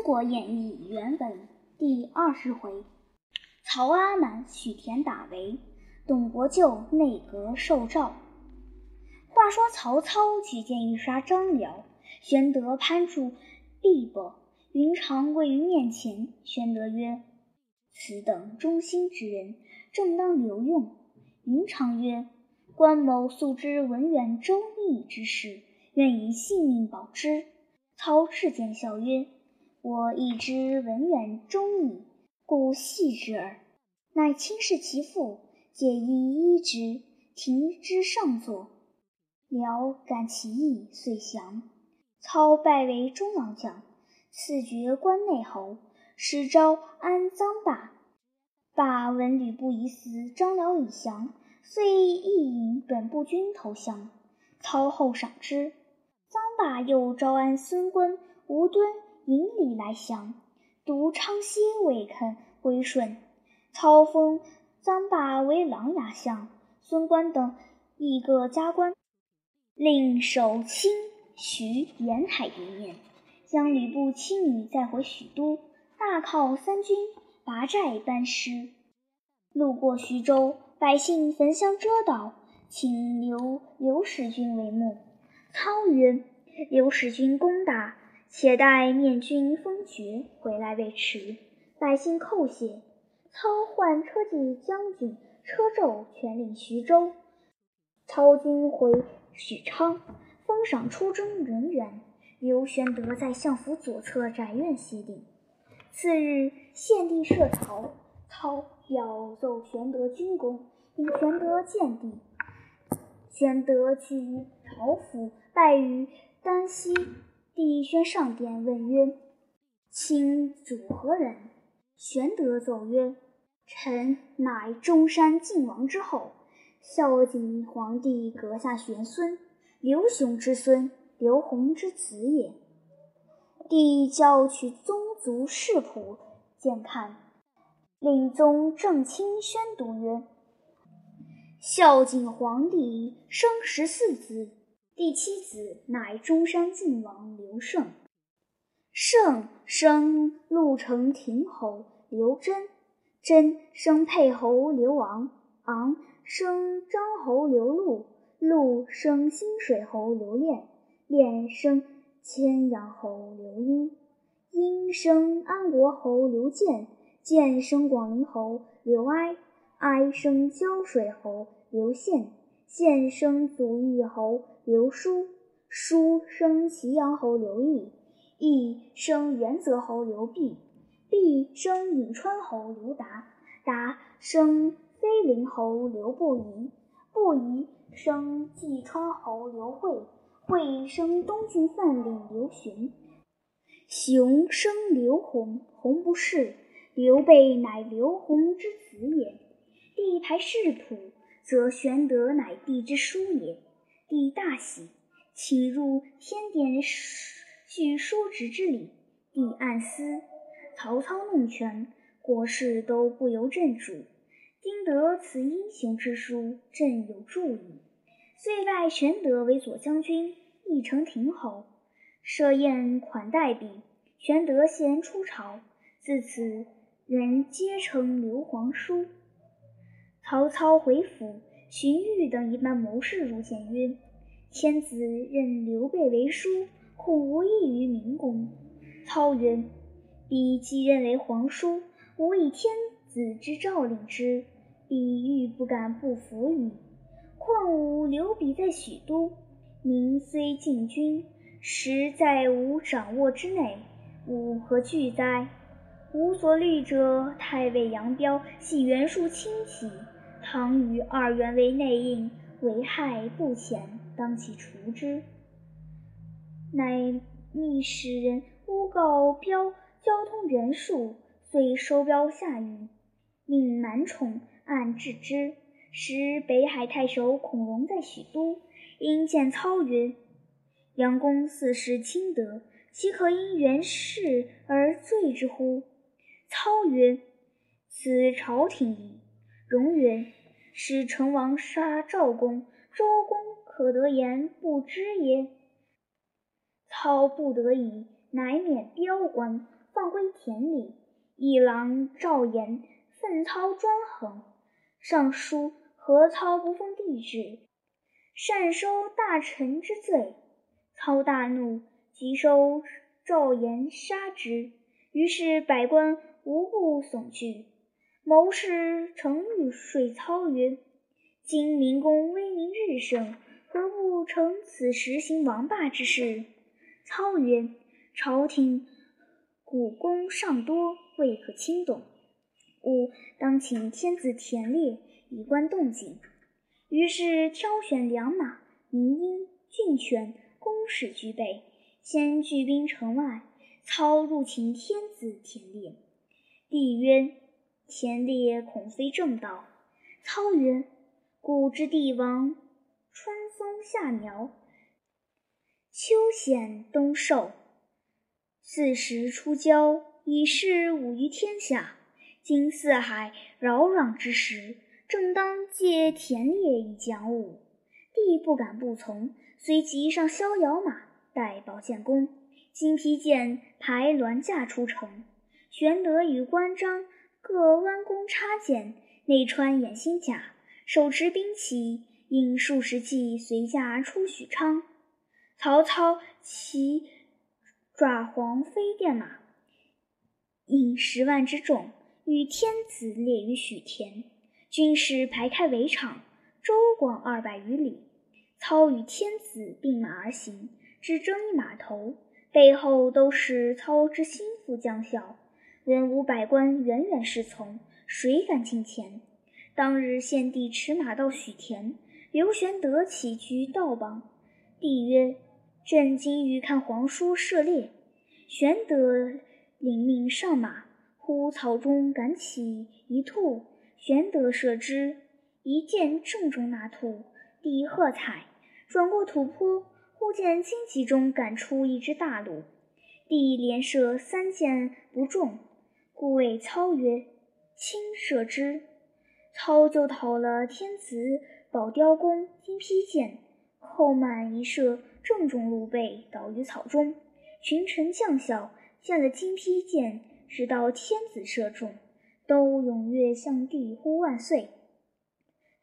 中国演义》原文第二十回：曹阿瞒许田打围，董伯舅内阁受诏。话说曹操举荐欲杀张辽，玄德攀住壁膊，云长跪于面前。玄德曰：“此等忠心之人，正当留用。”云长曰：“关某素知文远周密之事，愿以性命保之。”操至见笑曰：“我亦知文远忠义，故戏之耳。乃轻视其父，借以依之，停之上座。”辽感其意，遂降。操拜为中郎将，赐爵关内侯，使招安臧霸。霸闻吕布已死，张辽已降，遂亦引本部军投降。操后赏之。臧霸又招安孙观、吴敦引礼来降，独昌歇未肯归顺。操封臧霸为琅琊相，孙观等亦各加官。令守清徐沿海一面，将吕布妻女带回许都，大犒三军，拔寨班师。路过徐州，百姓焚香遮道，请刘刘使君为幕。操曰：“刘使君攻打，且待面君封爵，回来未迟。”百姓叩谢。操唤车骑将军车胄，全领徐州。操军回。许昌封赏出征人员，刘玄德在相府左侧宅院歇定。次日，献帝设朝，操表奏玄德军功，引玄德见帝。玄德居朝府，拜于丹溪。帝宣上殿，问曰：“卿主何人？”玄德奏曰：“臣乃中山靖王之后。”孝景皇帝阁下玄孙，刘雄之孙，刘宏之子也。帝教取宗族世谱见看，令宗正卿宣读曰：“孝景皇帝生十四子，第七子乃中山靖王刘胜。胜生陆城亭侯刘贞，贞生沛侯刘昂，昂。生张侯刘禄，禄生新水侯刘恋，恋生千阳侯刘英，英生安国侯刘建，建生广陵侯刘哀，哀生胶水侯刘宪，宪生祖义侯刘叔，叔生祁阳侯刘义，义生元泽侯刘弼，弼生颍川侯刘达，达生。飞陵侯刘不疑，不疑生济川侯刘惠，惠生东郡范领刘询，雄生刘弘，弘不仕，刘备乃刘弘之子也。帝排世谱，则玄德乃帝之叔也。帝大喜，请入天殿叙叔侄之礼。帝暗思：曹操弄权，国事都不由朕主。今得此英雄之书，朕有助矣。遂拜玄德为左将军、义成亭侯，设宴款待毕。玄德先出朝，自此人皆称刘皇叔。曹操回府，荀彧等一班谋士入见曰：“天子任刘备为叔，恐无益于明公。”操曰：“彼既认为皇叔，吾以天。”子之诏令之，必欲不敢不服矣。况吾留彼在许都，民虽进军，实在吾掌握之内，吾何惧哉？吾所虑者，太尉杨彪系袁术亲戚，唐与二袁为内应，为害不浅，当其除之。乃密使人诬告标交通袁术，遂收标下狱。命满宠按治之。时北海太守孔融在许都，因见操曰：“杨公四世清德，岂可因袁氏而罪之乎？”操曰：“此朝廷矣。”融曰：“使成王杀赵公，周公可得言不知也？”操不得已，乃免彪官，放归田里。一郎赵言愤操专横，上书何操不奉帝旨，擅收大臣之罪。操大怒，即收赵言杀之。于是百官无不悚惧。谋士程昱说操曰：“今明公威名日盛，何不乘此时行王霸之事？”操曰：“朝廷古功尚多，未可轻动。吾当请天子田猎，以观动静。”于是挑选良马、名鹰、骏犬，弓矢俱备，先聚兵城外。操入请天子田猎，帝曰：“田猎恐非正道。”操曰：“古之帝王，春松夏苗，秋显冬狩，四时出郊，以示武于天下。今四海扰攘之时，正当借田猎以讲武。帝不敢不从，遂即上逍遥马，带宝剑弓。”金披剑排銮驾出城，玄德与关张各弯弓插箭，内穿掩心甲，手持兵器，引数十骑随驾出许昌。曹操骑爪黄飞电马，引十万之众，与天子列于许田。军士排开围场，周广二百余里。操与天子并马而行，只争一马头。背后都是操之心腹将校，文武百官远远侍从，谁敢近前？当日献帝驰马到许田，刘玄德起居道旁。帝曰：“朕今欲看皇叔射猎。”玄德领命上马，忽草中赶起一兔，玄德射之，一箭正中那兔。帝喝彩，转过土坡。忽见荆棘中赶出一只大鹿，帝连射三箭不中，故谓操曰：“轻射之。”操就讨了天子宝雕弓、金披剑，后满一射，正中鹿背，倒于草中。群臣将校见了金披剑，直到天子射中，都踊跃向帝呼万岁。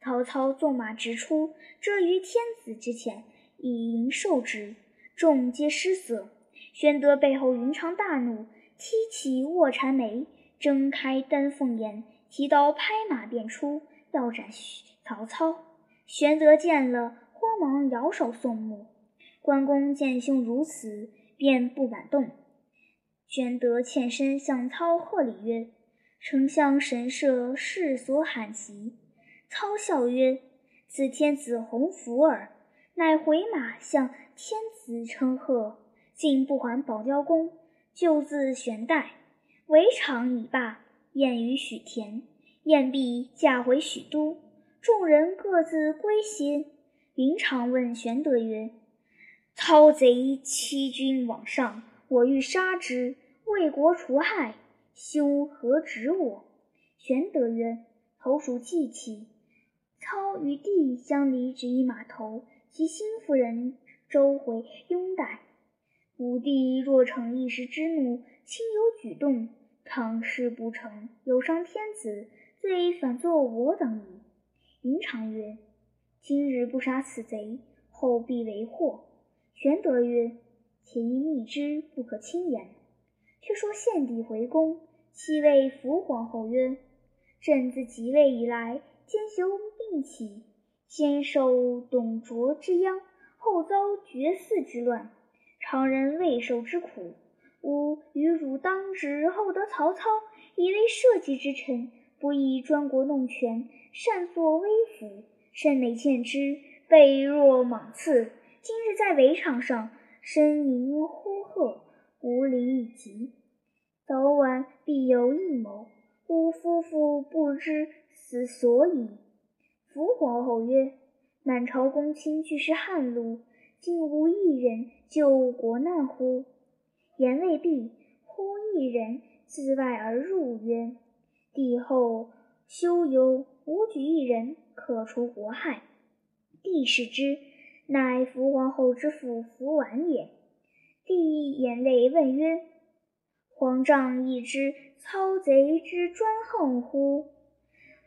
曹操纵马直出，遮于天子之前。以迎受之，众皆失色。玄德背后云长大怒，踢起卧蚕眉，睁开丹凤眼，提刀拍马便出，要斩曹操。玄德见了，慌忙摇手送目。关公见兄如此，便不敢动。玄德欠身向操贺礼曰：“丞相神社，世所罕及。”操笑曰：“此天子洪福耳。”乃回马向天子称贺，竟不还宝雕弓，就自玄代。围场已罢，宴于许田。宴毕，驾回许都。众人各自归歇。云长问玄德曰：“操贼欺君罔上，我欲杀之，为国除害，兄何止我？”玄德曰：“投属计气。操与帝相离只一马头。”其心夫人周回拥戴，武帝若逞一时之怒，轻有举动，倘事不成，有伤天子，罪反作我等矣。云长曰：“今日不杀此贼，后必为祸。”玄德曰：“且宜密之，不可轻言。”却说献帝回宫，其谓伏皇后曰：“朕自即位以来，兼修并起。”先受董卓之殃，后遭绝嗣之乱，常人未受之苦。吾与汝当之厚得曹操，以为社稷之臣，不宜专国弄权，擅作威服，甚累欠之，备若莽刺。今日在围场上呻吟呼喝，无礼以及，早晚必有阴谋。吾夫妇不知此所以。伏皇后曰：“满朝公卿俱是汉禄，竟无一人救国难乎？”言未毕，忽一人自外而入，曰：“帝后休忧，吾举一人，可除国害。”帝视之，乃伏皇后之父伏完也。帝眼泪问曰：“皇丈亦知操贼之专横乎？”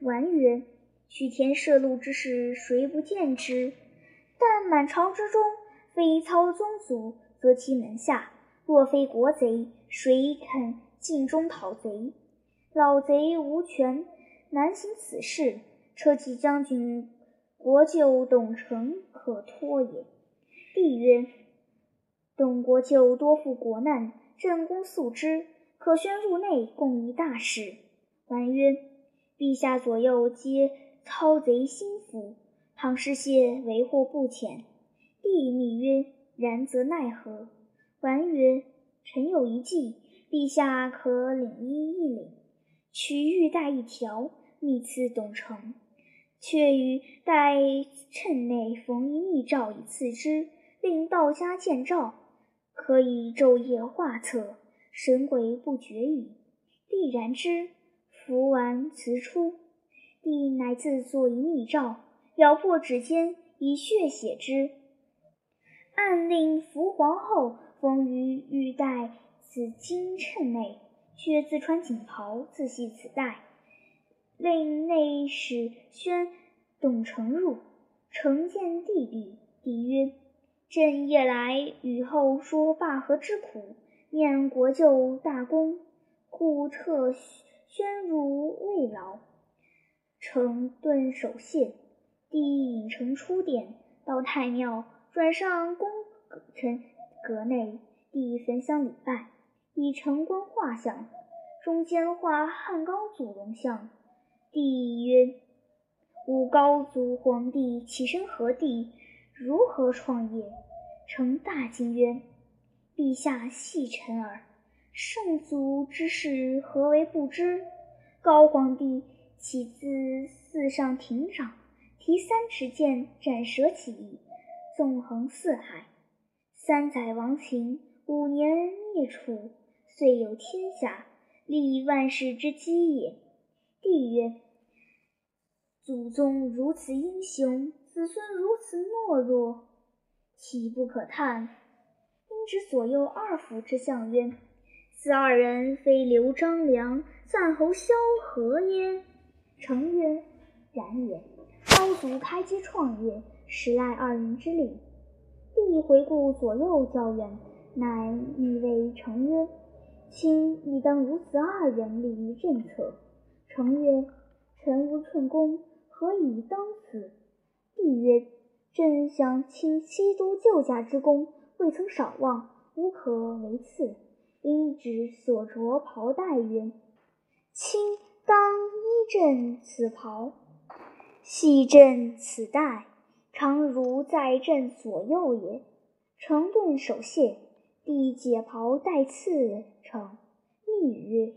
完曰：“许田摄禄之事，谁不见之？但满朝之中，非操宗族，则其门下；若非国贼，谁肯尽忠讨贼？老贼无权，难行此事。车骑将军国舅董承可托也。”帝曰：“董国舅多负国难，朕公素之，可宣入内，共议大事。”完曰：“陛下左右皆操贼心腹，倘失谢，为祸不浅。”帝密曰：“然则奈何？”完曰：“臣有一计，陛下可领一一领，取玉带一条，密赐董承，却于待衬内缝一密诏以赐之。”令道家见诏，可以昼夜画策，神鬼不觉矣。帝然之，服完辞出。帝乃自作一密诏，咬破指尖，以血写之。暗令伏皇后封于玉带此金衬内，却自穿锦袍，自系此带。令内使宣董承入，承见帝毕，帝曰。朕夜来与后说罢和之苦，念国舅大功，故特宣汝慰劳。承顿首谢，帝引承出殿，到太庙，转上宫臣阁内，帝焚香礼拜，以承观画像，中间画汉高祖龙像。帝曰：“吾高祖皇帝起身何地？”如何创业？成大惊曰：“陛下细臣耳，圣祖之事何为不知？高皇帝岂自寺上亭长，提三尺剑斩蛇起义，纵横四海，三载亡秦，五年灭楚，遂有天下，立万世之基也。”帝曰：“祖宗如此英雄。”子孙如此懦弱，岂不可叹？因指左右二府之相曰：“此二人非刘张良、赞侯萧何耶？”成曰：“然也。高祖开基创业，实赖二人之力。”帝回顾左右教员，乃欲谓成曰：“卿亦当如此二人立于政策。”成曰：“臣无寸功，何以当此？”帝曰：“朕想请西都救驾之功，未曾少忘，无可为次。因指所着袍带曰：‘卿当依朕此袍，系朕此带，常如在朕左右也。’承顿首谢，帝解袍带赐成，密曰：‘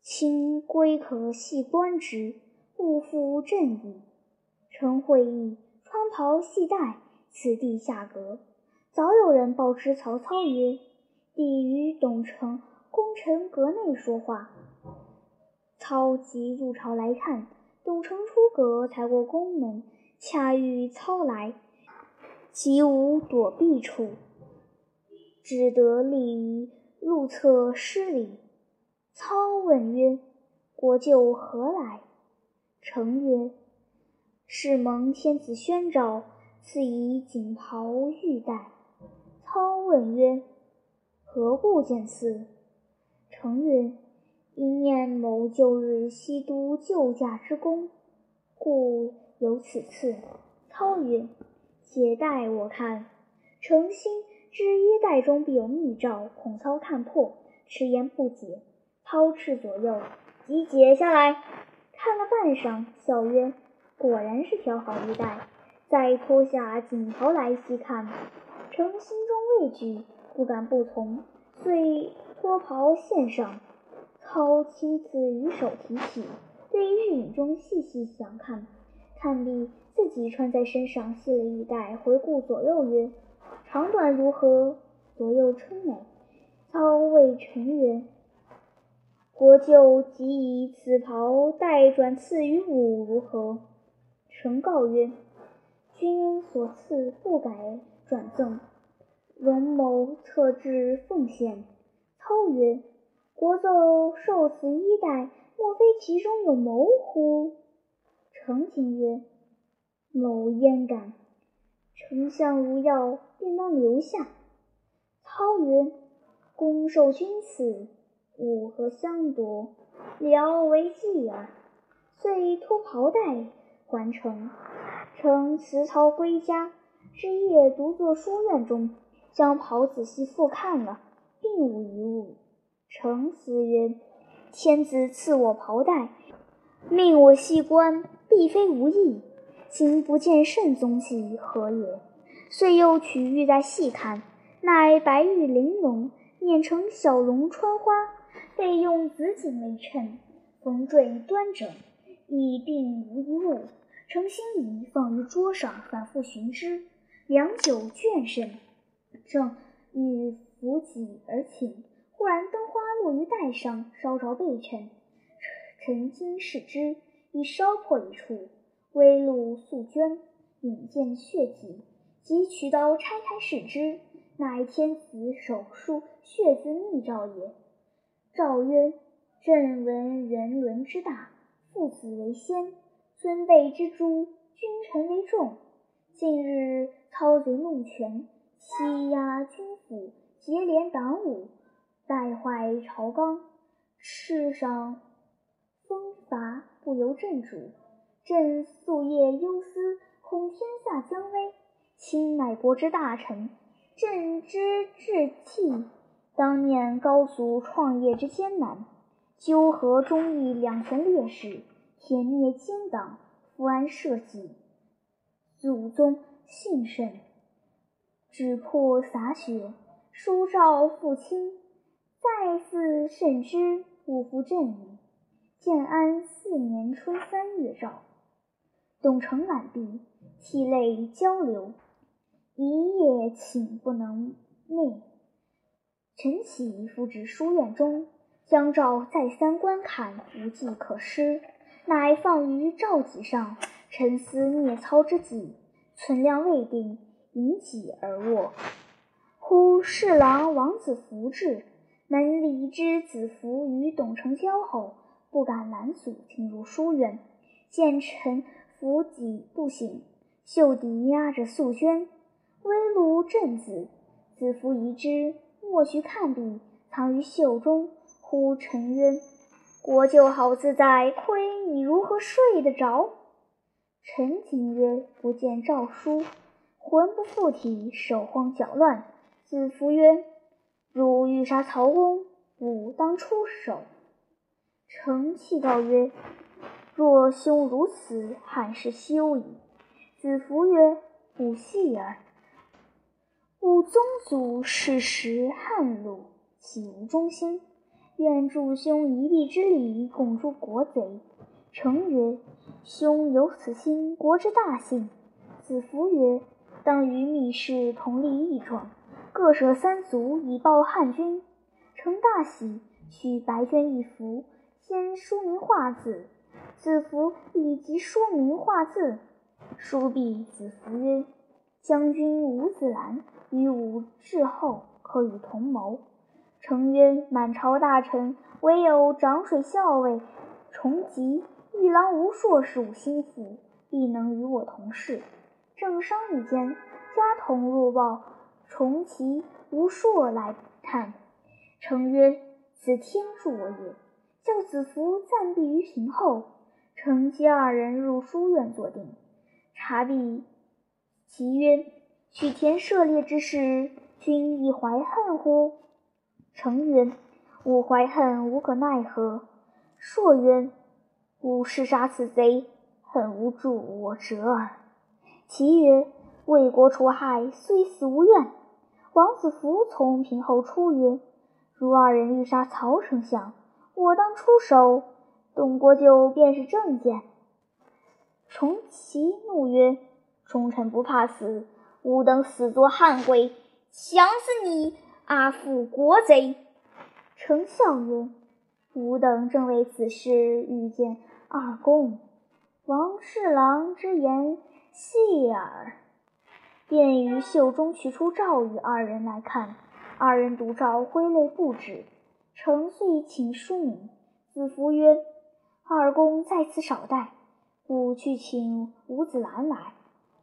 卿归可系端直，勿负朕矣。’”臣会意，穿袍系带，此地下阁。早有人报知曹操曰：“帝与董承功臣阁内说话。”操即入朝来看，董承出阁，才过宫门，恰遇操来，即无躲避处，只得立于路侧施礼。操问曰：“国舅何来？”承曰：是蒙天子宣召，赐以锦袍玉带。操问曰：“何故见赐？”承曰：“因念某旧日西都救驾之功，故有此次。”操曰：“且待我看。”诚心知衣带中必有密诏，恐操看破，迟言不解。操斥左右，即解下来，看了半晌，笑曰。果然是条好衣带，再脱下锦袍来细看，臣心中畏惧，不敢不从，遂脱袍献上。操妻子以手提起，对日影中细细详看，看毕，自己穿在身上，系了玉带，回顾左右曰：“长短如何？”左右称美。操谓臣曰：“国舅即以此袍带转赐于吾，如何？”臣告曰：“君所赐不改转赠，容某特制奉献。”操曰：“国舅受此衣带，莫非其中有谋乎？程瑾曰：“某焉敢？丞相如要，便当留下。”操曰：“公受君此，吾何相夺？聊为继耳。”遂脱袍带还城。乘辞操归家，之夜独坐书院中，将袍仔细复看了，并无一物。程思曰：“天子赐我袍带，命我系冠。”亦非无意，今不见甚踪迹，何也？遂又取玉带细看，乃白玉玲珑，碾成小龙穿花，被用紫锦为衬，缝缀端整，亦并无一物。程心疑，放于桌上，反复寻之，良久倦甚，正欲扶己而寝，忽然灯花落于带上，烧着背衬，沉惊视之。已烧破一处，微露素绢，引见血迹，即取刀拆开视之，乃天子手书血字密诏也。诏曰：“朕闻人伦之大，父子为先，尊卑之诛，君臣为重。近日操贼弄权，欺压军府，结连党伍，败坏朝纲，世上风罚。”不由朕主，朕夙夜忧思，恐天下将危。卿乃国之大臣，朕之志气，当念高祖创业之艰难，纠合忠义两权烈士，铁灭奸党，扶安社稷。祖宗幸甚，纸破洒血，书诏复清，再嗣慎之，勿负朕矣。建安四年春三月诏，董承揽毕，涕泪交流，一夜寝不能寐。晨起复至书院中，将诏再三观看，无计可施，乃放于诏几上，沉思聂操之计，存量未定，引己而卧。忽侍郎王子服至，门里知子服与董承交好。不敢拦阻进入书院，见臣伏己不醒，袖底压着素绢，微露鸩子。子服疑之，莫须看笔，藏于袖中。呼臣曰：“国舅好自在，亏你如何睡得着？”臣瑾曰：“不见诏书，魂不附体，手慌脚乱。”子服曰：“汝欲杀曹公，吾当出手。”成泣告曰：“若兄如此，汉室休矣。”子服曰：“吾戏耳。吾宗祖世时汉禄，岂无忠心？愿助兄一臂之力，共诛国贼。”成曰：“兄有此心，国之大幸。”子服曰：“当与密室同立义状，各舍三族，以报汉军。”承大喜，取白绢一幅。先书名画字，子服以及书名画字。书毕，子服曰：“将军吴子兰与吾至厚，可与同谋。”承曰：“满朝大臣，唯有长水校尉重吉、一郎吴硕是吾心腹，必能与我同事。”正商议间，家童入报，重吉、吴硕来探。承曰：“此天助我也。”叫子服暂避于庭后，承接二人入书院坐定。察毕，其曰：“许田涉猎之事，君亦怀恨乎？”承曰：“吾怀恨，无可奈何。”硕曰：“吾誓杀此贼，恨无助我者耳。”其曰：“为国除害，虽死无怨。”王子服从屏后出曰：“如二人欲杀曹丞相。”我当出手，董国舅便是正见。重齐怒曰：“忠臣不怕死，吾等死作汉鬼，强死你阿父国贼！”丞笑曰：“吾等正为此事遇见二公，王侍郎之言细耳。”便于袖中取出诏与二人来看，二人读诏，挥泪不止。臣遂请书名。子服曰：“二公在此少待，故去请伍子兰来。”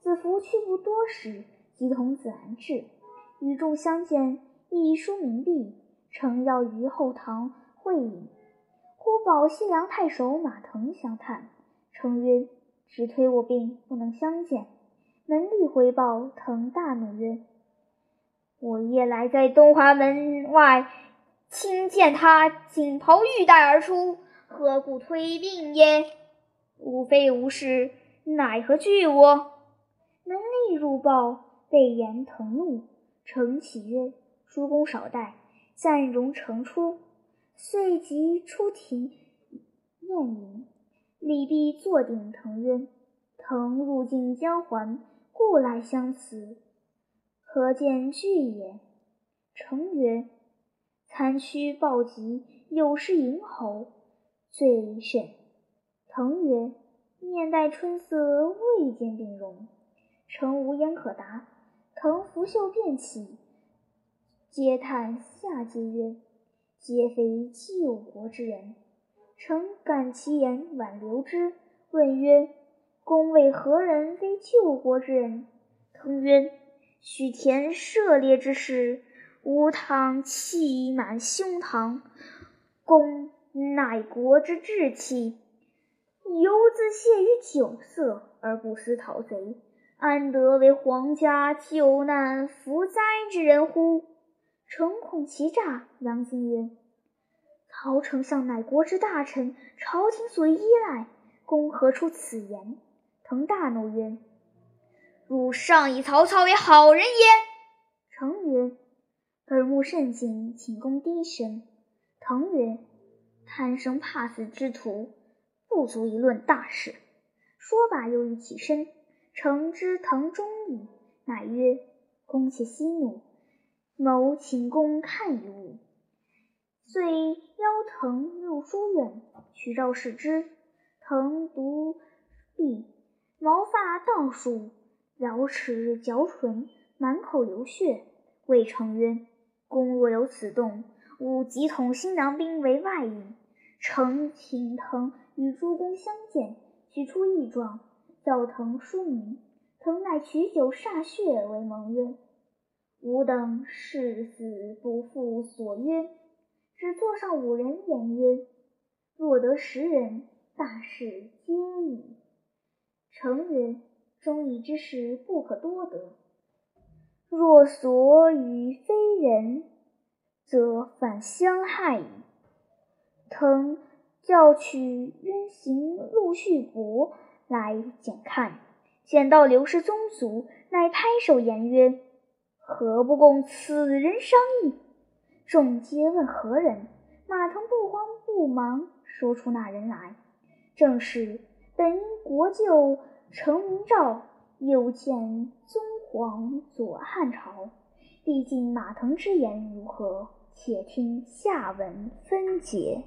子服去不多时，即同子兰至，与众相见，一书名毕，诚要于后堂会饮。忽保西凉太守马腾相探，称曰：“只推我病，不能相见。”门吏回报，腾大怒曰：“我夜来在东华门外，亲见他锦袍玉带而出，何故推病也？吾非无事，奈何惧我？”门吏入报，被言腾怒，承启曰：“叔公少待，暂容成出。”遂即出庭宴饮。李毕坐定，腾曰：“腾入晋交还，故来相辞，何见惧也？”成曰：“参区暴疾，有失迎侯，罪甚。”腾曰：“面带春色，未见病容。”成无言可答。腾拂袖便起，嗟叹下阶曰。皆非救国之人，臣感其言，挽留之。问曰：“公为何人非救国之人？”腾曰：“许田涉猎之事，吾汤气满胸膛。公乃国之志气，犹自泄于酒色，而不思讨贼，安得为皇家救难扶灾之人乎？”诚恐其诈，杨敬曰：“曹丞相乃国之大臣，朝廷所依赖，公何出此言？”腾大怒曰：“汝尚以曹操为好人也！”成曰：“耳目甚紧，请公低声。”腾曰：“贪生怕死之徒，不足以论大事。”说罢，又欲起身。成知腾忠矣，乃曰：“公且息怒。”某请公看一物，遂邀腾入书院，取诏视之。腾读毕，毛发倒竖，咬齿嚼唇，满口流血。谓成曰：“公若有此动，吾即统新郎兵为外应。”成请腾与诸公相见，取出义状，叫腾书名。腾乃取酒歃血为盟曰。吾等誓死不负所约，只座上五人言曰：“若得十人，大事皆矣。”成曰：“忠义之士不可多得，若所与非人，则反相害矣。”腾叫取冤行陆续伯来检看，见到刘氏宗族，乃拍手言曰。何不共此人商议？众皆问何人。马腾不慌不忙，说出那人来，正是本因国舅程明诏，又见宗皇左汉朝。毕竟马腾之言如何？且听下文分解。